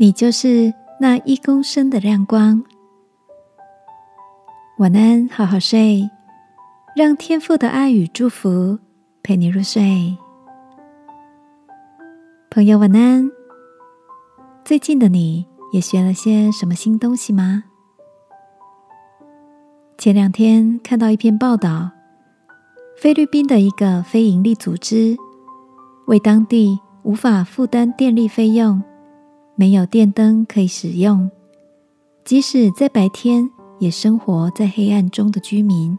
你就是那一公升的亮光。晚安，好好睡，让天父的爱与祝福陪你入睡。朋友，晚安。最近的你也学了些什么新东西吗？前两天看到一篇报道，菲律宾的一个非营利组织为当地无法负担电力费用。没有电灯可以使用，即使在白天也生活在黑暗中的居民，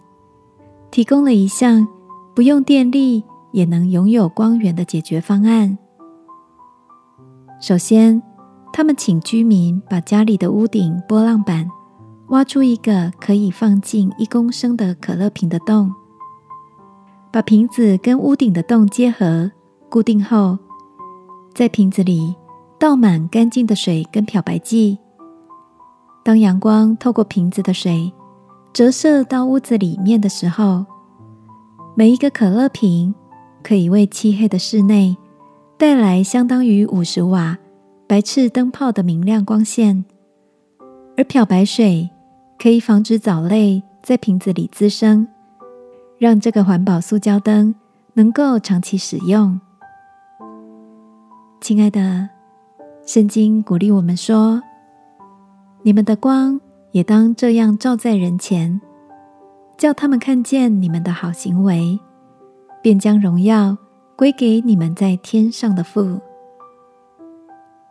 提供了一项不用电力也能拥有光源的解决方案。首先，他们请居民把家里的屋顶波浪板挖出一个可以放进一公升的可乐瓶的洞，把瓶子跟屋顶的洞结合固定后，在瓶子里。倒满干净的水跟漂白剂。当阳光透过瓶子的水折射到屋子里面的时候，每一个可乐瓶可以为漆黑的室内带来相当于五十瓦白炽灯泡的明亮光线。而漂白水可以防止藻类在瓶子里滋生，让这个环保塑胶灯能够长期使用。亲爱的。圣经鼓励我们说：“你们的光也当这样照在人前，叫他们看见你们的好行为，便将荣耀归给你们在天上的父。”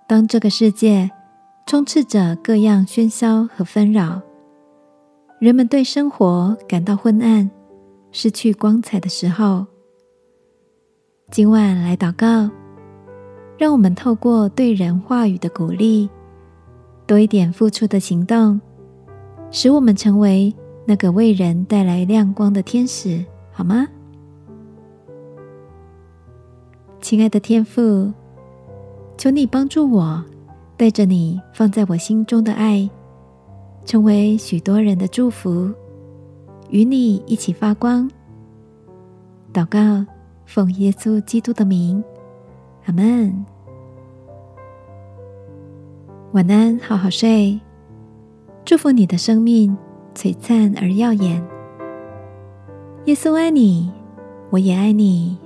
当这个世界充斥着各样喧嚣和纷扰，人们对生活感到昏暗、失去光彩的时候，今晚来祷告。让我们透过对人话语的鼓励，多一点付出的行动，使我们成为那个为人带来亮光的天使，好吗？亲爱的天父，求你帮助我，带着你放在我心中的爱，成为许多人的祝福，与你一起发光。祷告，奉耶稣基督的名。阿门。晚安，好好睡。祝福你的生命璀璨而耀眼。耶稣爱你，我也爱你。